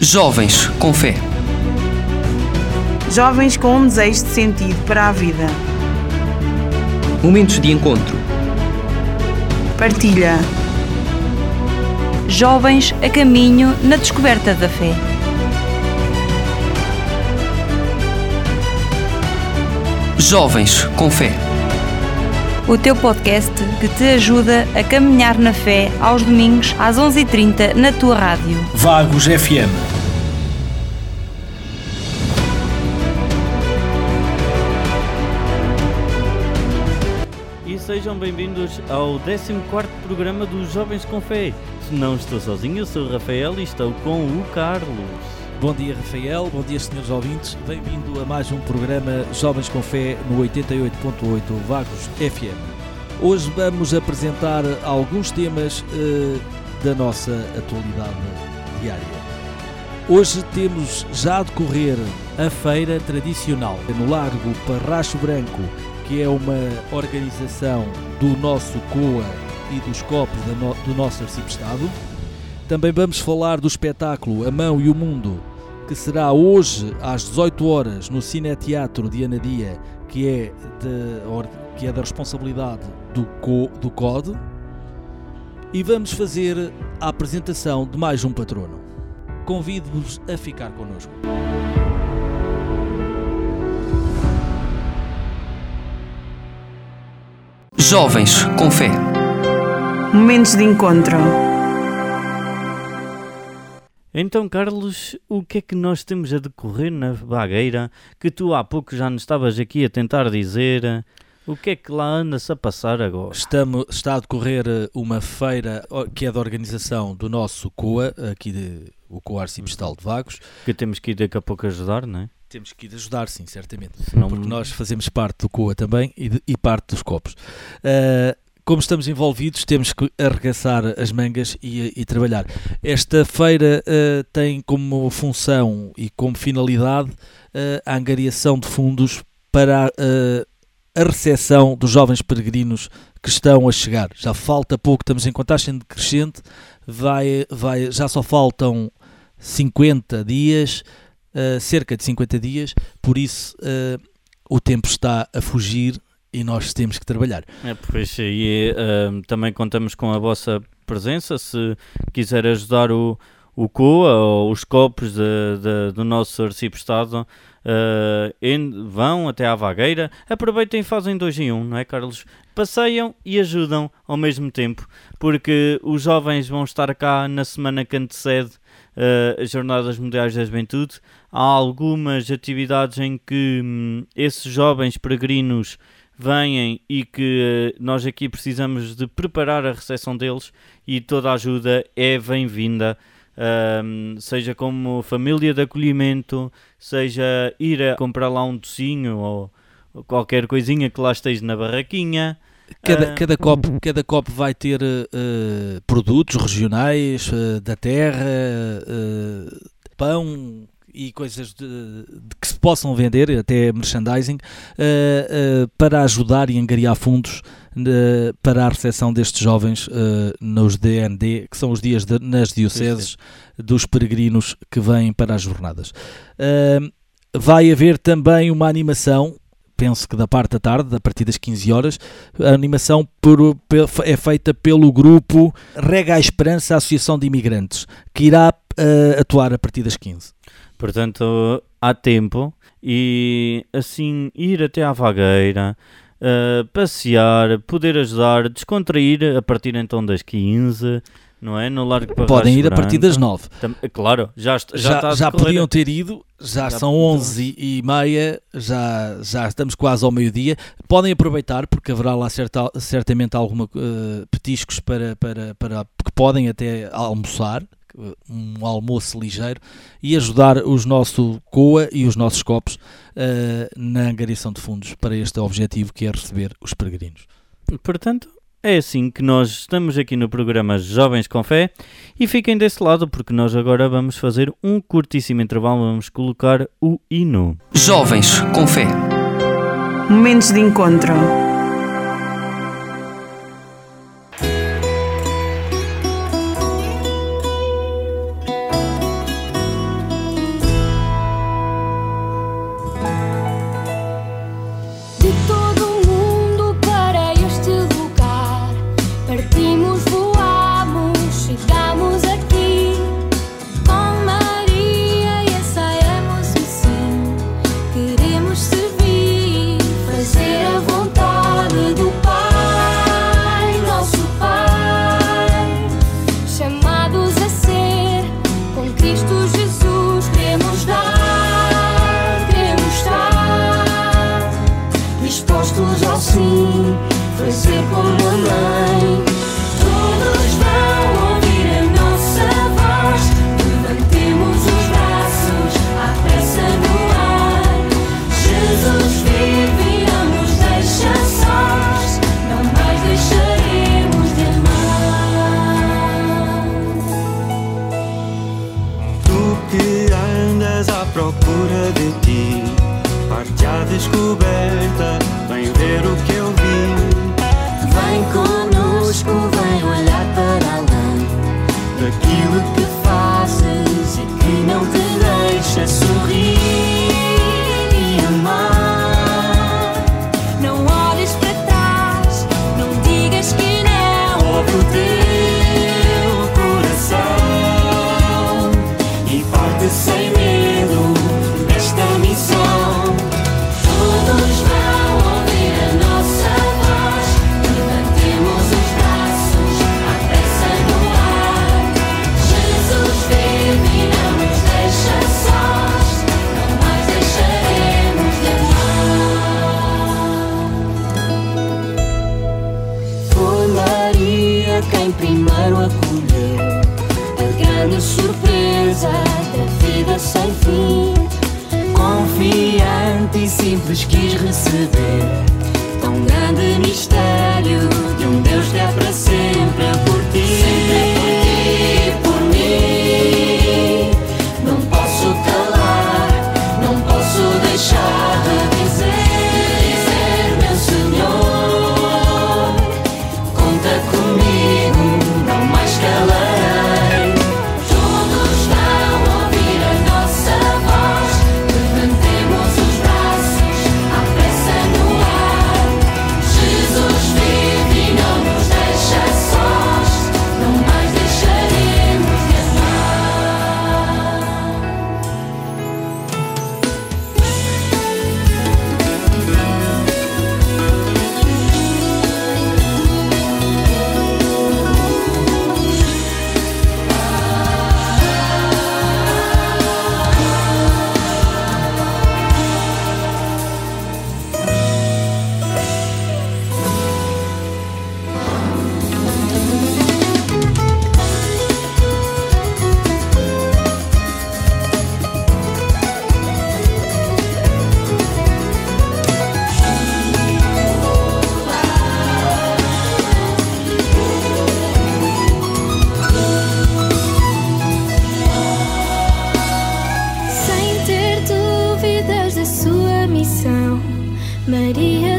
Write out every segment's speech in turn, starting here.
Jovens com Fé. Jovens com um desejo de sentido para a vida. Momentos de encontro. Partilha. Jovens a caminho na descoberta da fé. Jovens com Fé. O teu podcast que te ajuda a caminhar na fé aos domingos às 11h30 na tua rádio. Vagos FM. E sejam bem-vindos ao 14 programa dos Jovens com Fé. Não estou sozinho, eu sou o Rafael e estou com o Carlos. Bom dia, Rafael. Bom dia, senhores ouvintes. Bem-vindo a mais um programa Jovens com Fé no 88.8 Vagos FM. Hoje vamos apresentar alguns temas eh, da nossa atualidade diária. Hoje temos já a decorrer a feira tradicional no Largo Parracho Branco, que é uma organização do nosso COA e dos no- do nosso arcebistado. Também vamos falar do espetáculo A Mão e o Mundo, que será hoje às 18 horas no Cineteatro de Anadia, que é, de, que é da responsabilidade do, CO, do CODE. E vamos fazer a apresentação de mais um patrono. Convido-vos a ficar connosco. Jovens com Fé. Momentos de encontro. Então, Carlos, o que é que nós temos a decorrer na vagueira que tu há pouco já nos estavas aqui a tentar dizer? O que é que lá anda-se a passar agora? Estamos, está a decorrer eh, uma feira que é da organização do nosso COA, aqui de, o COA Arcebistal de Vagos. Que temos que ir daqui a pouco ajudar, não é? Temos que ir ajudar, sim, certamente. Senão- porque nós fazemos parte do COA também e, de- e parte dos copos. Ah, como estamos envolvidos, temos que arregaçar as mangas e, e trabalhar. Esta feira ah, tem como função e como finalidade ah, a angariação de fundos para ah, a recepção dos jovens peregrinos que estão a chegar. Já falta pouco, estamos em contagem decrescente, vai, vai, já só faltam 50 dias, cerca de 50 dias, por isso o tempo está a fugir e nós temos que trabalhar. É, pois e eh, também contamos com a vossa presença. Se quiser ajudar o, o COA ou os copos de- de- do nosso arcebistado, eh, en- vão até à vagueira, aproveitem e fazem dois em um, não é, Carlos? Passeiam e ajudam ao mesmo tempo, porque os jovens vão estar cá na semana que antecede eh, as Jornadas Mundiais da Juventude. Há algumas atividades em que hum, esses jovens peregrinos venham e que eh, nós aqui precisamos de preparar a recepção deles e toda a ajuda é bem-vinda, ahm, seja como família de acolhimento, seja ir a comprar lá um docinho ou, ou qualquer coisinha que lá esteja na barraquinha. Cada, Ah, cada, copo, cada copo vai ter eh, produtos regionais eh, da terra, pão e coisas de, de que se possam vender, até merchandising, eh, eh, para ajudar e angariar fundos eh, para a recepção destes jovens nos DND, que são os dias de- nas dioceses dos peregrinos que vêm para as jornadas. Vai haver também uma animação, penso que da parte da tarde, a partir das 15 horas, a animação por- é feita pelo grupo Rega à Esperança Associação de Imigrantes, que irá eh, atuar a partir das 15. Portanto, há tempo e assim ir até à vagueira, eh, passear, poder ajudar, descontrair a partir então das 15, não é? No Largo Podem ir a partir das 9. Tam- Claro, já, já, Já, já podiam ter ido, já, Já são podiam. 11 e meia, já, já estamos quase ao meio-dia. Podem aproveitar, porque haverá lá certa, certamente alguma eh, petiscos para, para, para que podem até almoçar, eh, um almoço ligeiro, e ajudar os nossos COA e os nossos copos eh, na angariação de fundos para este objetivo que é receber os peregrinos. Portanto, é assim que nós estamos aqui no programa Jovens com Fé e fiquem desse lado porque nós agora vamos fazer um curtíssimo intervalo, vamos colocar o hino. Jovens com Fé. Momentos de encontro. Simples quis receber Tão grande mistério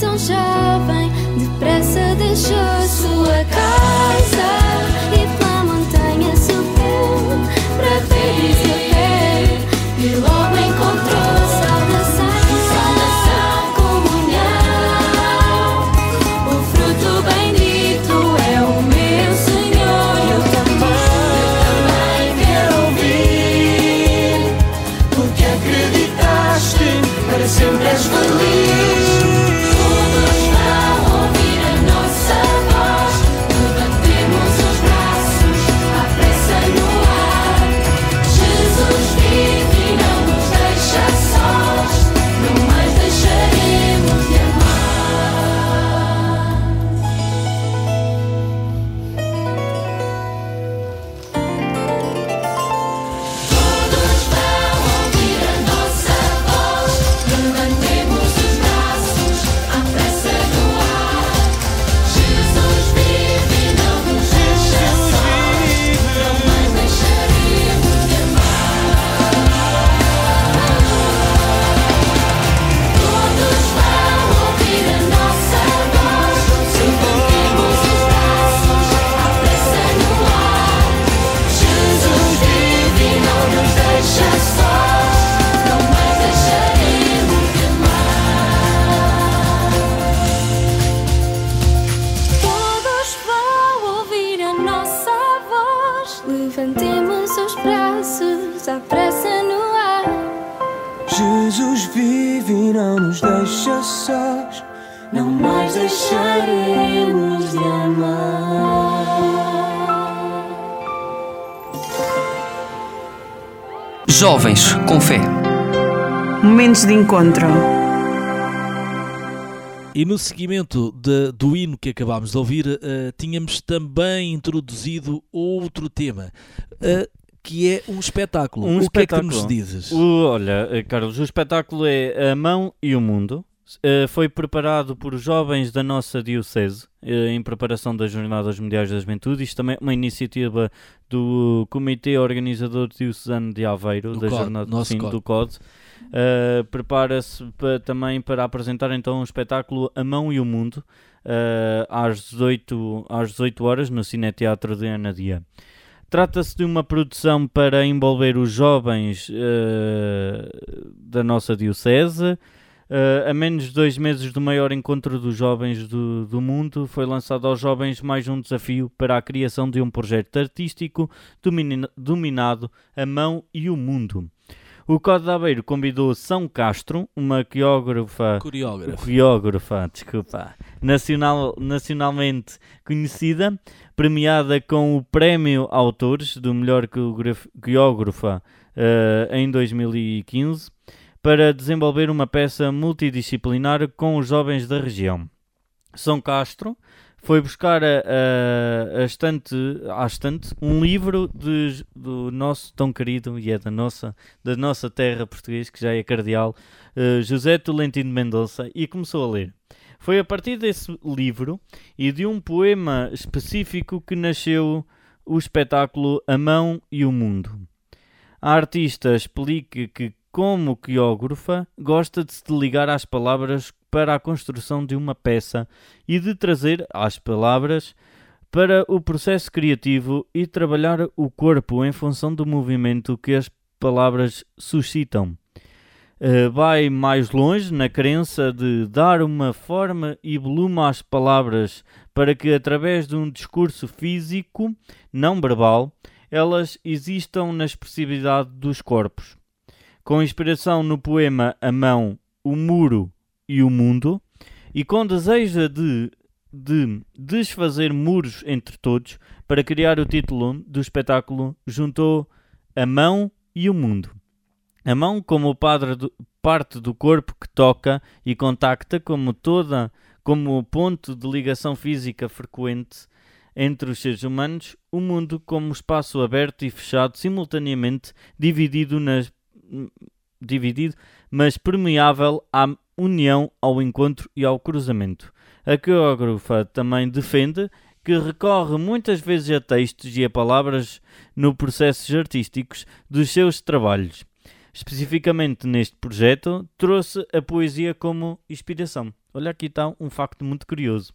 tão jovem, depressa deixou sua casa e pela montanha subiu para ver Isabel e logo encontrou Levantemos os braços, à pressa no ar. Jesus vive e não nos deixa sós. Não mais deixaremos de amar. Jovens com fé. Momentos de encontro. E no seguimento de- do hino que acabámos de ouvir, eh, tínhamos também introduzido outro tema, eh, que é um espetáculo. Um o que é que tu espetáculo. nos dizes? O- olha, eh, Carlos, o espetáculo é A Mão e o Mundo. eh, foi preparado por jovens da nossa Diocese, eh, em preparação das Jornadas Mundiais da Juventude. Isto também é uma iniciativa do Comitê Organizador Diocesano de Aveiro, Do da COD, Jornada sim, COD. do COD. Eh, Prepara-se pa- também para apresentar então um espetáculo A Mão e o Mundo, eh, às, 18, às 18 horas, no Cineteatro de Anadia. Trata-se de uma produção para envolver os jovens eh, da nossa Diocese. Eh, a menos de dois meses do maior encontro dos jovens do, do mundo, foi lançado aos jovens mais um desafio para a criação de um projeto artístico domini- dominado a mão e o mundo. O Código de Aveiro convidou São Castro, uma coreógrafa Coreógrafo. coreógrafa, desculpa, nacional, nacionalmente conhecida, premiada com o Prémio Autores do melhor coreógrafa eh, em 2015, para desenvolver uma peça multidisciplinar com os jovens da região. São Castro foi buscar a, a, a estante, à estante um livro de- do nosso tão querido e é da nossa, da nossa terra portuguesa, que já é cardeal, eh, José Tolentino Mendonça, e começou a ler. Foi a partir desse livro e de um poema específico que nasceu o espetáculo A Mão e o Mundo. A artista explica que, como coreógrafa, gosta de se ligar às palavras para a construção de uma peça e de trazer as palavras para o processo criativo e trabalhar o corpo em função do movimento que as palavras suscitam. Uh, vai mais longe na crença de dar uma forma e volume às palavras para que, através de um discurso físico, não verbal, elas existam na expressividade dos corpos. Com inspiração no poema A Mão, o Muro e o Mundo, e com desejo de, de desfazer muros entre todos, para criar o título do espetáculo, juntou A Mão e o Mundo. A mão como do- parte do corpo que toca e contacta como toda como ponto de ligação física frequente entre os seres humanos, o mundo como espaço aberto e fechado simultaneamente, dividido nas dividido, mas permeável à união, ao encontro e ao cruzamento. A coreógrafa também defende que recorre muitas vezes a textos e a palavras no processos artísticos dos seus trabalhos. Especificamente neste projeto, trouxe a poesia como inspiração. Olha, aqui está um facto muito curioso.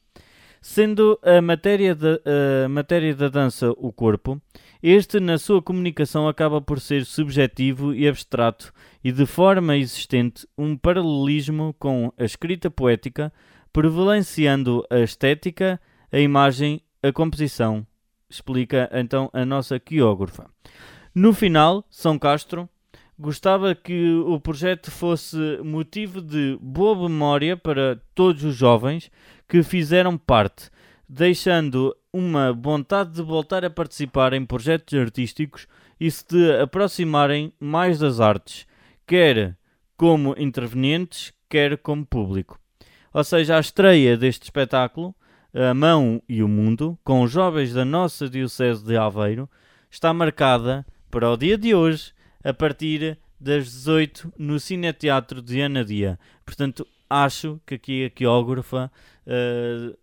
Sendo a matéria da, a matéria da dança o corpo, este, na sua comunicação, acaba por ser subjetivo e abstrato e, de forma existente, um paralelismo com a escrita poética, prevalenciando a estética, a imagem, a composição, explica então a nossa coreógrafa. No final, São Castro gostava que o projeto fosse motivo de boa memória para todos os jovens que fizeram parte, deixando uma vontade de voltar a participar em projetos artísticos e se de aproximarem mais das artes, quer como intervenientes, quer como público. Ou seja, a estreia deste espetáculo, A Mão e o Mundo, com os jovens da nossa Diocese de Aveiro, está marcada para o dia de hoje, a partir das 18 no Cineteatro de Anadia. Portanto, acho que aqui a coreógrafa eh,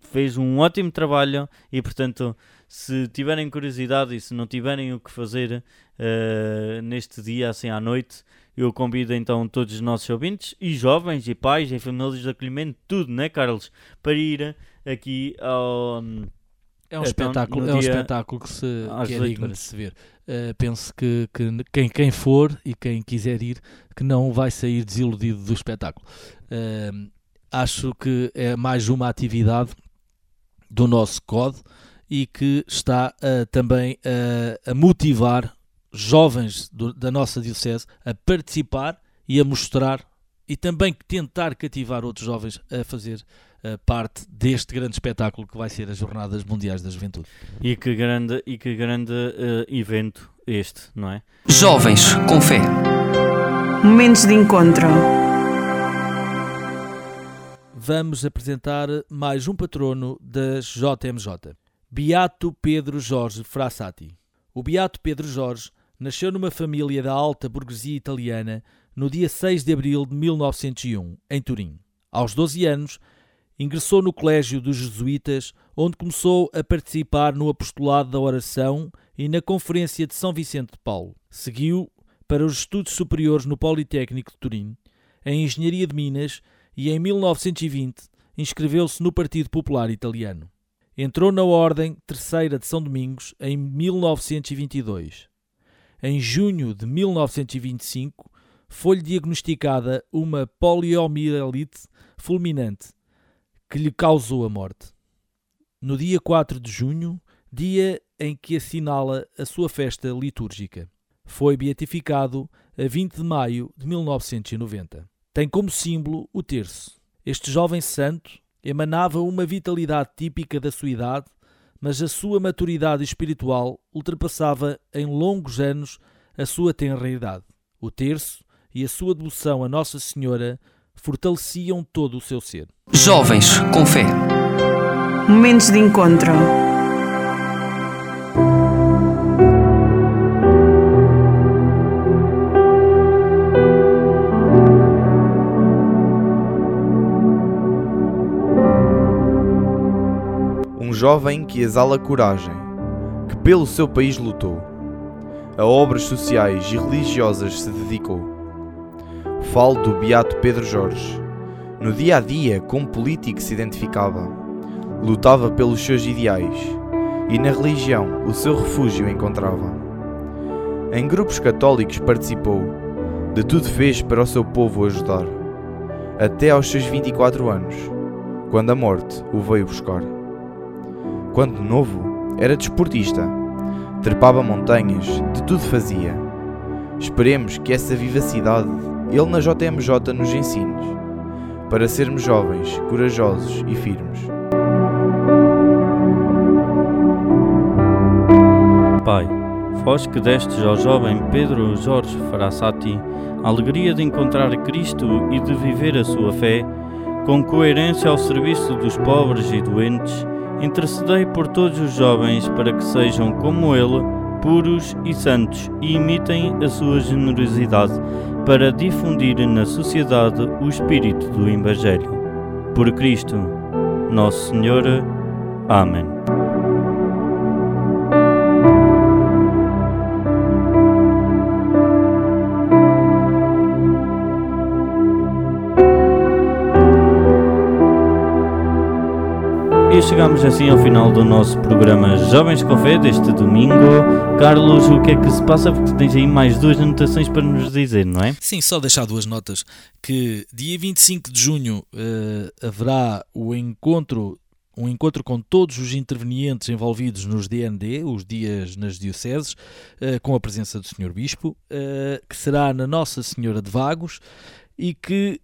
fez um ótimo trabalho e, portanto, se tiverem curiosidade e se não tiverem o que fazer eh, neste dia, assim à noite, eu convido então todos os nossos ouvintes e jovens e pais e famílias de acolhimento, tudo, né, Carlos? Para ir aqui ao. É um Então, espetáculo, é um espetáculo que, se, que é 18 digno de se ver. Uh, penso que, que quem, quem for e quem quiser ir, que não vai sair desiludido do espetáculo. Uh, acho que é mais uma atividade do nosso COD e que está uh, também uh, a motivar jovens do- da nossa Diocese a participar e a mostrar e também tentar cativar outros jovens a fazer uh, parte deste grande espetáculo que vai ser as Jornadas Mundiais da Juventude. E que grande, e que grande evento este, não é? Jovens com fé. Momentos de encontro. Vamos apresentar mais um patrono da JMJ, Beato Pedro Jorge Frassati. O Beato Pedro Jorge nasceu numa família da alta burguesia italiana no dia 6 de abril de 1901, em Turim. Aos 12 anos, ingressou no Colégio dos Jesuítas, onde começou a participar no apostolado da oração e na Conferência de São Vicente de Paulo. Seguiu para os estudos superiores no Politécnico de Turim, em Engenharia de Minas e em 1920 inscreveu-se no Partido Popular Italiano. Entrou na Ordem Terceira de São Domingos em 1922. Em junho de 1925 foi-lhe diagnosticada uma poliomielite fulminante que lhe causou a morte. No dia 4 de junho, dia em que assinala a sua festa litúrgica, foi beatificado a 20 de maio de 1990. Tem como símbolo o terço. Este jovem santo emanava uma vitalidade típica da sua idade, mas a sua maturidade espiritual ultrapassava em longos anos a sua tenra idade. O terço e a sua devoção a Nossa Senhora fortaleciam todo o seu ser. Jovens com Fé. Momentos de encontro. Jovem que exala coragem, que pelo seu país lutou, a obras sociais e religiosas se dedicou. Falo do beato Pedro Jorge. No dia a dia, como político se identificava, lutava pelos seus ideais e na religião o seu refúgio encontrava. Em grupos católicos participou, de tudo fez para o seu povo ajudar, até aos seus 24 anos, quando a morte o veio buscar. Quando novo, era desportista, trepava montanhas, de tudo fazia. Esperemos que essa vivacidade ele na JMJ nos ensine, para sermos jovens, corajosos e firmes. Pai, vós que destes ao jovem Pedro Jorge Farasati a alegria de encontrar Cristo e de viver a sua fé, com coerência ao serviço dos pobres e doentes, intercedei por todos os jovens para que sejam como ele, puros e santos, e imitem a sua generosidade para difundir na sociedade o espírito do Evangelho. Por Cristo, Nosso Senhor. Amém. E chegamos assim ao final do nosso programa Jovens com Fé deste domingo. Carlos, o que é que se passa? Porque tens aí mais duas anotações para nos dizer, não é? Sim, só deixar duas notas. Que dia 25 de junho eh, haverá o encontro, um encontro com todos os intervenientes envolvidos nos DND, os dias nas dioceses, eh, com a presença do Sr. Bispo, eh, que será na Nossa Senhora de Vagos e que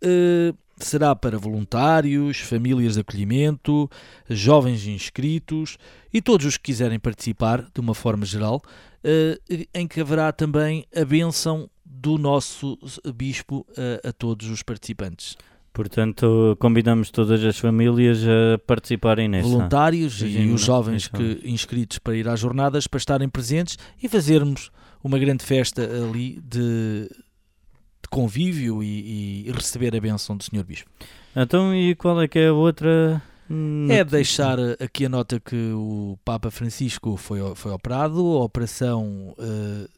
será para voluntários, famílias de acolhimento, jovens inscritos e todos os que quiserem participar de uma forma geral, eh, em que haverá também a bênção do nosso bispo a, a todos os participantes. Portanto, convidamos todas as famílias a participarem nessa. Voluntários e Sim, os jovens que inscritos para ir às jornadas para estarem presentes e fazermos uma grande festa ali de convívio e, e receber a bênção do Senhor Bispo. Então, e qual é que é a outra? É deixar aqui a nota que o Papa Francisco foi, foi operado, a operação eh,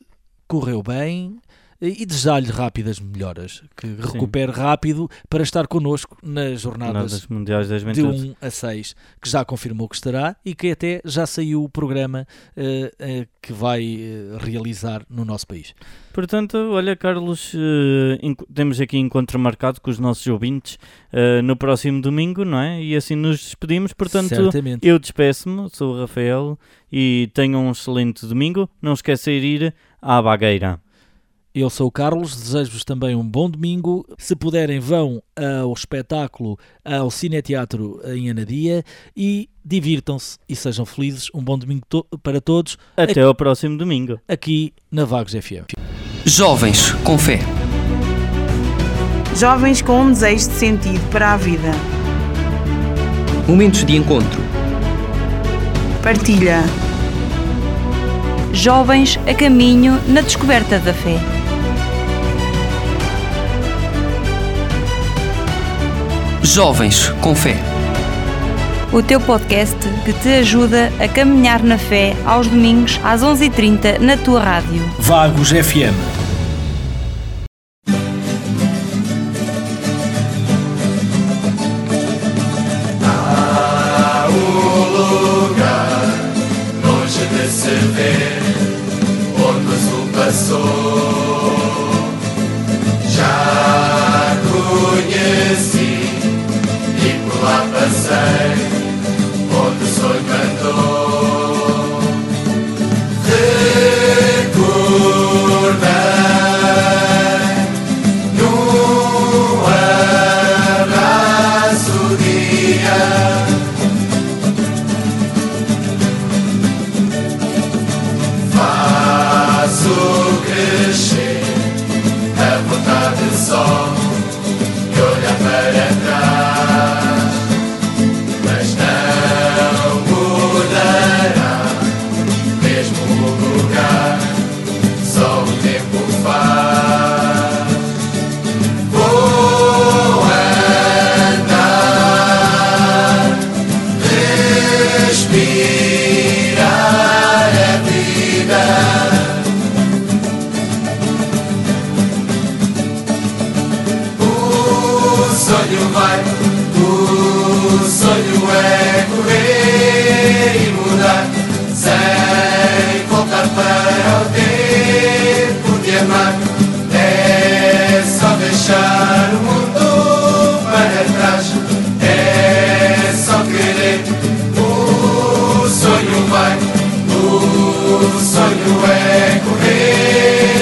correu bem e desejar-lhe rápidas melhoras, que recupere rápido para estar connosco nas jornadas Jornadas Mundiais da de Juventude. 1 a 6, que já confirmou que estará e que até já saiu o programa eh, eh, que vai eh, realizar no nosso país. Portanto, olha, Carlos, temos aqui encontro marcado com os nossos ouvintes no próximo domingo, não é? E assim nos despedimos. Portanto, Certamente. eu despeço-me, sou o Rafael e tenham um excelente domingo. Não esqueçam de ir à Bagueira. Eu sou o Carlos, desejo-vos também um bom domingo. Se puderem, vão ao espetáculo, ao Cineteatro em Anadia e divirtam-se e sejam felizes. Um bom domingo to para todos. Até aqui, ao próximo domingo. Aqui na Vagos FM. Jovens com fé. Jovens com um desejo de sentido para a vida. Momentos de encontro. Partilha. Jovens a caminho na descoberta da fé. Jovens com Fé. O teu podcast que te ajuda a caminhar na fé aos domingos às 11h30 na tua rádio. Vagos FM. Há o lugar longe de se onde o azul passou. O sonho é correr.